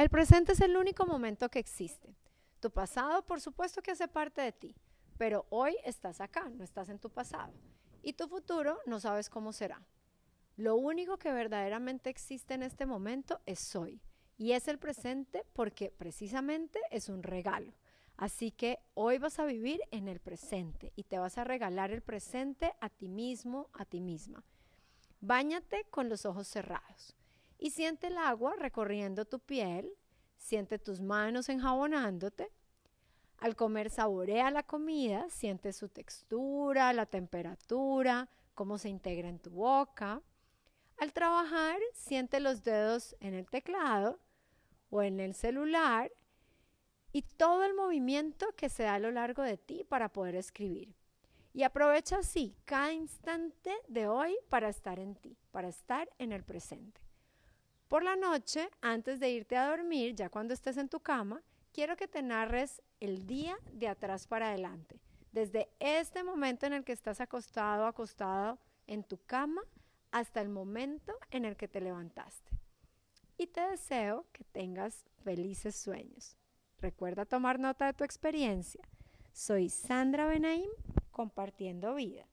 El presente es el único momento que existe. Tu pasado, por supuesto que hace parte de ti, pero hoy estás acá, no estás en tu pasado. Y tu futuro no sabes cómo será. Lo único que verdaderamente existe en este momento es hoy. Y es el presente porque precisamente es un regalo. Así que hoy vas a vivir en el presente y te vas a regalar el presente a ti mismo, a ti misma. Báñate con los ojos cerrados y siente el agua recorriendo tu piel, siente tus manos enjabonándote. Al comer saborea la comida, siente su textura, la temperatura, cómo se integra en tu boca. Al trabajar, siente los dedos en el teclado o en el celular y todo el movimiento que se da a lo largo de ti para poder escribir. Y aprovecha así cada instante de hoy para estar en ti, para estar en el presente. Por la noche, antes de irte a dormir, ya cuando estés en tu cama, quiero que te narres el día de atrás para adelante. Desde este momento en el que estás acostado, acostado en tu cama, hasta el momento en el que te levantaste. Y te deseo que tengas felices sueños. Recuerda tomar nota de tu experiencia. Soy Sandra Benaim, compartiendo vida.